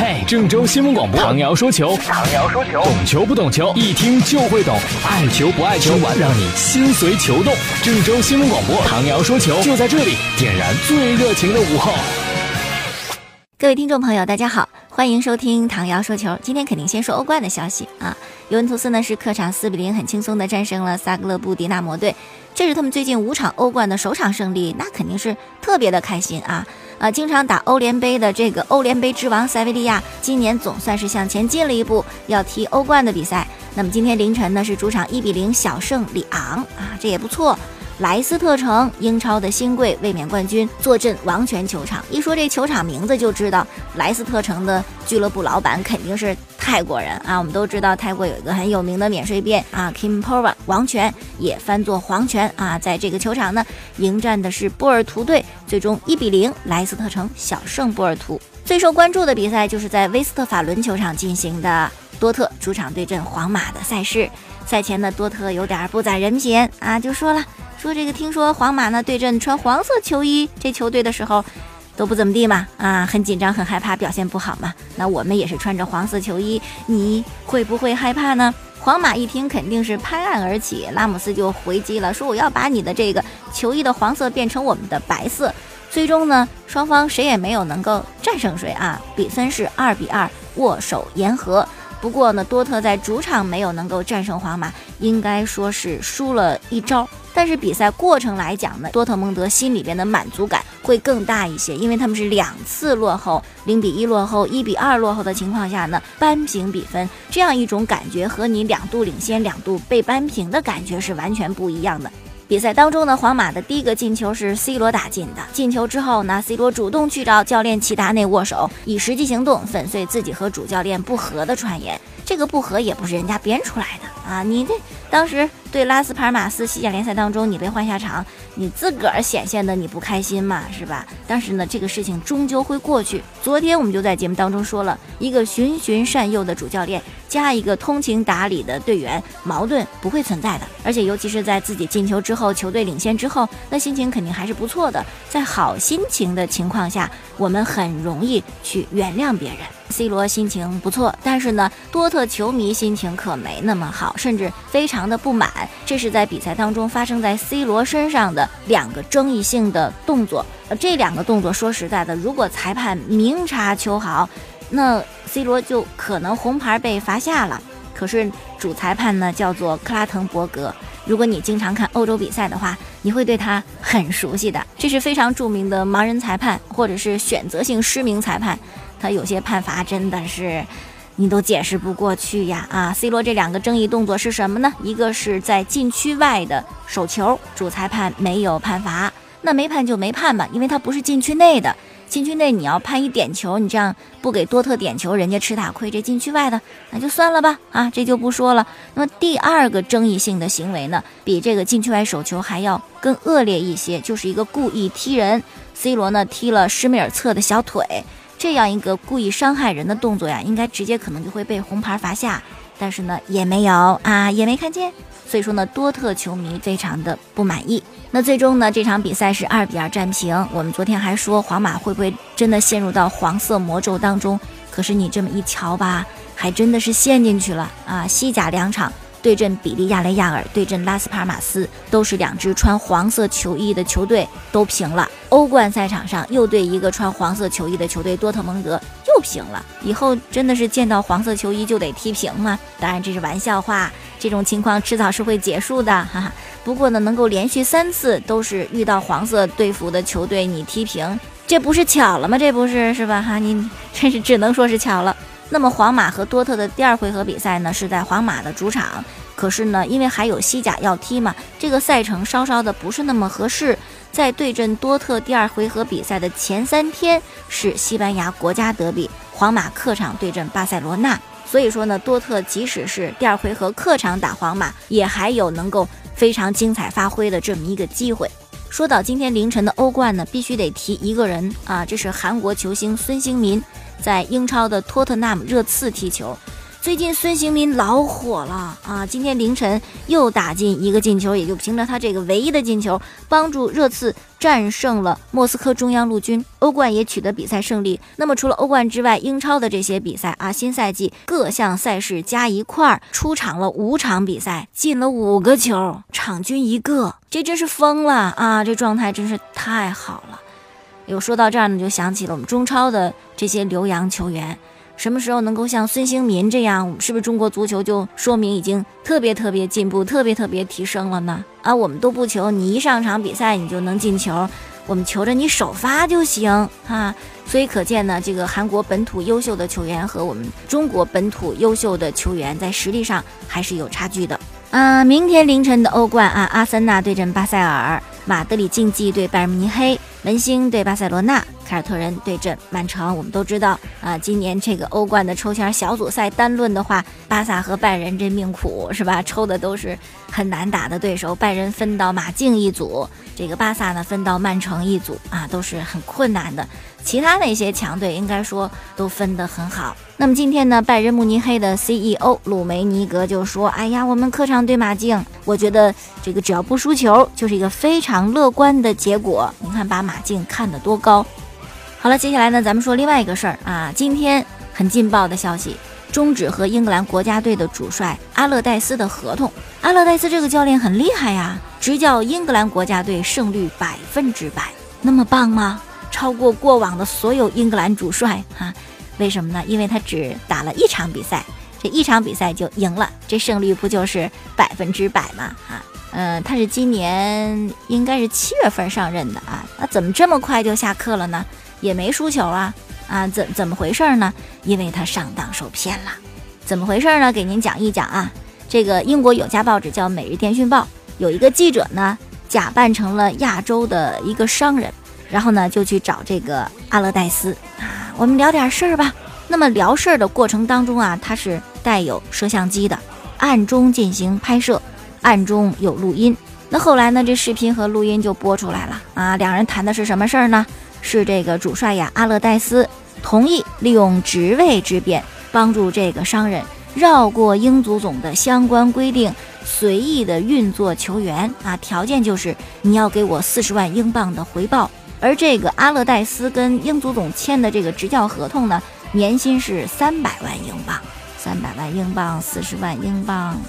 嘿，郑州新闻广播，唐瑶说球，唐瑶说球，懂球不懂球，一听就会懂，爱球不爱球，让你心随球动。郑州新闻广播，唐瑶说球，就在这里，点燃最热情的午后。各位听众朋友，大家好，欢迎收听唐瑶说球。今天肯定先说欧冠的消息啊，尤文图斯呢是客场四比零，很轻松的战胜了萨格勒布迪纳摩队，这是他们最近五场欧冠的首场胜利，那肯定是特别的开心啊。啊，经常打欧联杯的这个欧联杯之王塞维利亚，今年总算是向前进了一步，要踢欧冠的比赛。那么今天凌晨呢，是主场一比零小胜里昂啊，这也不错。莱斯特城，英超的新贵，卫冕冠军，坐镇王权球场。一说这球场名字就知道，莱斯特城的俱乐部老板肯定是泰国人啊。我们都知道泰国有一个很有名的免税店啊，Kim Power 王权也翻作皇权啊。在这个球场呢，迎战的是波尔图队，最终一比零，莱斯特城小胜波尔图。最受关注的比赛就是在威斯特法伦球场进行的多特主场对阵皇马的赛事。赛前呢，多特有点不攒人品啊，就说了。说这个，听说皇马呢对阵穿黄色球衣这球队的时候，都不怎么地嘛，啊，很紧张，很害怕，表现不好嘛。那我们也是穿着黄色球衣，你会不会害怕呢？皇马一听肯定是拍案而起，拉姆斯就回击了，说我要把你的这个球衣的黄色变成我们的白色。最终呢，双方谁也没有能够战胜谁啊，比分是二比二，握手言和。不过呢，多特在主场没有能够战胜皇马，应该说是输了一招。但是比赛过程来讲呢，多特蒙德心里边的满足感会更大一些，因为他们是两次落后，零比一落后，一比二落后的情况下呢，扳平比分，这样一种感觉和你两度领先两度被扳平的感觉是完全不一样的。比赛当中呢，皇马的第一个进球是 C 罗打进的。进球之后呢，C 罗主动去找教练齐达内握手，以实际行动粉碎自己和主教练不和的传言。这个不和也不是人家编出来的啊！你这当时。对拉斯帕尔马斯西甲联赛当中，你被换下场，你自个儿显现的你不开心嘛，是吧？但是呢，这个事情终究会过去。昨天我们就在节目当中说了一个循循善诱的主教练，加一个通情达理的队员，矛盾不会存在的。而且尤其是在自己进球之后，球队领先之后，那心情肯定还是不错的。在好心情的情况下，我们很容易去原谅别人。C 罗心情不错，但是呢，多特球迷心情可没那么好，甚至非常的不满。这是在比赛当中发生在 C 罗身上的两个争议性的动作。呃，这两个动作说实在的，如果裁判明察秋毫，那 C 罗就可能红牌被罚下了。可是主裁判呢，叫做克拉滕伯格。如果你经常看欧洲比赛的话，你会对他很熟悉的。这是非常著名的盲人裁判，或者是选择性失明裁判。他有些判罚真的是。你都解释不过去呀！啊，C 罗这两个争议动作是什么呢？一个是在禁区外的手球，主裁判没有判罚，那没判就没判吧，因为他不是禁区内的。禁区内你要判一点球，你这样不给多特点球，人家吃大亏。这禁区外的那就算了吧，啊，这就不说了。那么第二个争议性的行为呢，比这个禁区外手球还要更恶劣一些，就是一个故意踢人。C 罗呢踢了施梅尔策的小腿。这样一个故意伤害人的动作呀，应该直接可能就会被红牌罚下，但是呢也没有啊，也没看见，所以说呢多特球迷非常的不满意。那最终呢这场比赛是二比二战平。我们昨天还说皇马会不会真的陷入到黄色魔咒当中？可是你这么一瞧吧，还真的是陷进去了啊！西甲两场。对阵比利亚雷亚尔，对阵拉斯帕尔马斯，都是两支穿黄色球衣的球队，都平了。欧冠赛场上又对一个穿黄色球衣的球队多特蒙德又平了。以后真的是见到黄色球衣就得踢平吗？当然这是玩笑话，这种情况迟早是会结束的，哈哈。不过呢，能够连续三次都是遇到黄色队服的球队你踢平，这不是巧了吗？这不是是吧？哈，你真是只能说是巧了。那么皇马和多特的第二回合比赛呢，是在皇马的主场。可是呢，因为还有西甲要踢嘛，这个赛程稍稍的不是那么合适。在对阵多特第二回合比赛的前三天是西班牙国家德比，皇马客场对阵巴塞罗那。所以说呢，多特即使是第二回合客场打皇马，也还有能够非常精彩发挥的这么一个机会。说到今天凌晨的欧冠呢，必须得提一个人啊，这是韩国球星孙兴民。在英超的托特纳姆热刺踢球，最近孙兴民老火了啊！今天凌晨又打进一个进球，也就凭着他这个唯一的进球，帮助热刺战胜了莫斯科中央陆军，欧冠也取得比赛胜利。那么除了欧冠之外，英超的这些比赛啊，新赛季各项赛事加一块儿出场了五场比赛，进了五个球，场均一个，这真是疯了啊！这状态真是太好了。有说到这儿呢，就想起了我们中超的这些留洋球员。什么时候能够像孙兴民这样，是不是中国足球就说明已经特别特别进步、特别特别提升了呢？啊，我们都不求你一上场比赛你就能进球，我们求着你首发就行啊。所以可见呢，这个韩国本土优秀的球员和我们中国本土优秀的球员在实力上还是有差距的。啊，明天凌晨的欧冠啊，阿森纳对阵巴塞尔，马德里竞技对拜仁慕尼黑，门兴对巴塞罗那。凯尔特人对阵曼城，我们都知道啊，今年这个欧冠的抽签小组赛单论的话，巴萨和拜仁这命苦是吧？抽的都是很难打的对手，拜仁分到马竞一组，这个巴萨呢分到曼城一组啊，都是很困难的。其他那些强队应该说都分得很好。那么今天呢，拜仁慕尼黑的 CEO 鲁梅尼格就说：“哎呀，我们客场对马竞，我觉得这个只要不输球，就是一个非常乐观的结果。你看，把马马竞看得多高。”好了，接下来呢，咱们说另外一个事儿啊。今天很劲爆的消息，终止和英格兰国家队的主帅阿勒代斯的合同。阿勒代斯这个教练很厉害呀，执教英格兰国家队胜率百分之百，那么棒吗？超过过往的所有英格兰主帅啊？为什么呢？因为他只打了一场比赛，这一场比赛就赢了，这胜率不就是百分之百吗？啊，嗯，他是今年应该是七月份上任的啊，那怎么这么快就下课了呢？也没输球啊啊，怎怎么回事呢？因为他上当受骗了，怎么回事呢？给您讲一讲啊。这个英国有家报纸叫《每日电讯报》，有一个记者呢，假扮成了亚洲的一个商人，然后呢就去找这个阿勒代斯啊，我们聊点事儿吧。那么聊事儿的过程当中啊，他是带有摄像机的，暗中进行拍摄，暗中有录音。那后来呢，这视频和录音就播出来了啊，两人谈的是什么事儿呢？是这个主帅呀，阿勒戴斯同意利用职位之便，帮助这个商人绕过英足总的相关规定，随意的运作球员啊。条件就是你要给我四十万英镑的回报。而这个阿勒戴斯跟英足总签的这个执教合同呢，年薪是三百万英镑，三百万英镑，四十万英镑，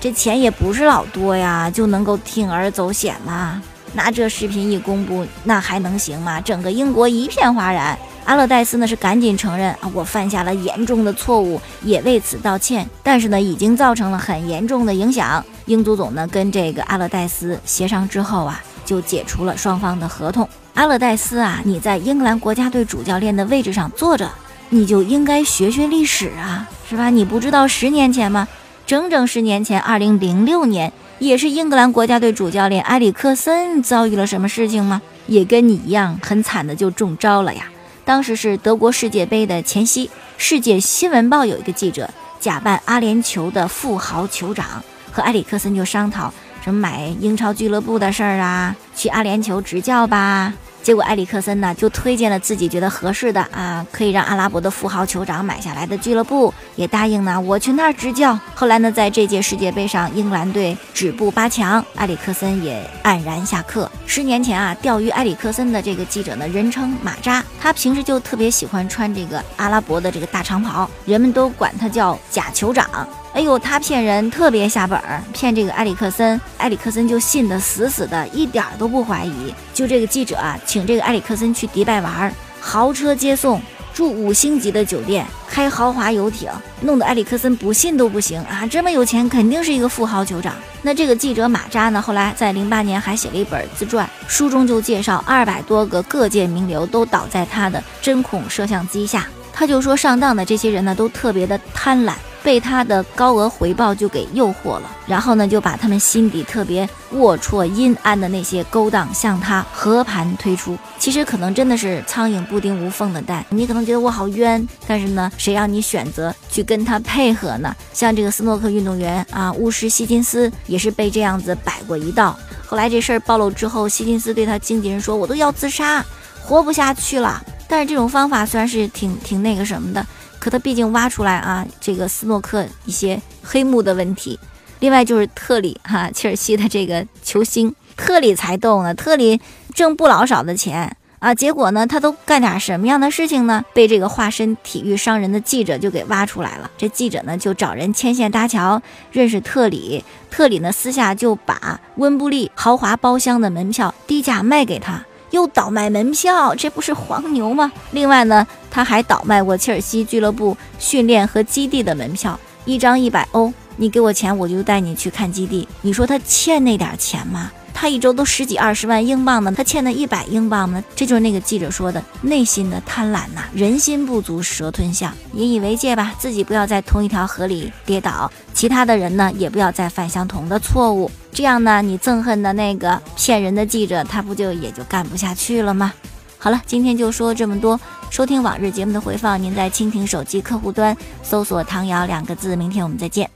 这钱也不是老多呀，就能够铤而走险吗？那这视频一公布，那还能行吗？整个英国一片哗然。阿勒代斯呢是赶紧承认啊，我犯下了严重的错误，也为此道歉。但是呢，已经造成了很严重的影响。英足总呢跟这个阿勒代斯协商之后啊，就解除了双方的合同。阿勒代斯啊，你在英格兰国家队主教练的位置上坐着，你就应该学学历史啊，是吧？你不知道十年前吗？整整十年前，二零零六年。也是英格兰国家队主教练埃里克森遭遇了什么事情吗？也跟你一样很惨的就中招了呀。当时是德国世界杯的前夕，世界新闻报有一个记者假扮阿联酋的富豪酋长，和埃里克森就商讨什么买英超俱乐部的事儿啊，去阿联酋执教吧。结果埃里克森呢就推荐了自己觉得合适的啊，可以让阿拉伯的富豪酋长买下来的俱乐部，也答应呢我去那儿执教。后来呢，在这届世界杯上，英格兰队止步八强，埃里克森也黯然下课。十年前啊，钓鱼埃里克森的这个记者呢，人称马扎，他平时就特别喜欢穿这个阿拉伯的这个大长袍，人们都管他叫假酋长。哎呦，他骗人特别下本儿，骗这个埃里克森，埃里克森就信得死死的，一点都不怀疑。就这个记者啊，请这个埃里克森去迪拜玩，豪车接送，住五星级的酒店，开豪华游艇，弄得埃里克森不信都不行啊！这么有钱，肯定是一个富豪酋长。那这个记者马扎呢，后来在零八年还写了一本自传，书中就介绍二百多个各界名流都倒在他的针孔摄像机下。他就说，上当的这些人呢，都特别的贪婪。被他的高额回报就给诱惑了，然后呢，就把他们心底特别龌龊阴暗的那些勾当向他和盘推出。其实可能真的是苍蝇不叮无缝的蛋，你可能觉得我好冤，但是呢，谁让你选择去跟他配合呢？像这个斯诺克运动员啊，巫师希金斯也是被这样子摆过一道。后来这事儿暴露之后，希金斯对他经纪人说：“我都要自杀，活不下去了。”但是这种方法虽然是挺挺那个什么的，可他毕竟挖出来啊，这个斯诺克一些黑幕的问题。另外就是特里哈，切尔西的这个球星特里才逗呢，特里挣不老少的钱。啊，结果呢，他都干点什么样的事情呢？被这个化身体育商人的记者就给挖出来了。这记者呢，就找人牵线搭桥，认识特里。特里呢，私下就把温布利豪华包厢的门票低价卖给他，又倒卖门票，这不是黄牛吗？另外呢，他还倒卖过切尔西俱乐部训练和基地的门票，一张一百欧，你给我钱，我就带你去看基地。你说他欠那点钱吗？他一周都十几二十万英镑呢，他欠的一百英镑呢，这就是那个记者说的内心的贪婪呐，人心不足蛇吞象，引以为戒吧，自己不要在同一条河里跌倒，其他的人呢也不要再犯相同的错误，这样呢，你憎恨的那个骗人的记者，他不就也就干不下去了吗？好了，今天就说这么多，收听往日节目的回放，您在蜻蜓手机客户端搜索“唐瑶”两个字，明天我们再见。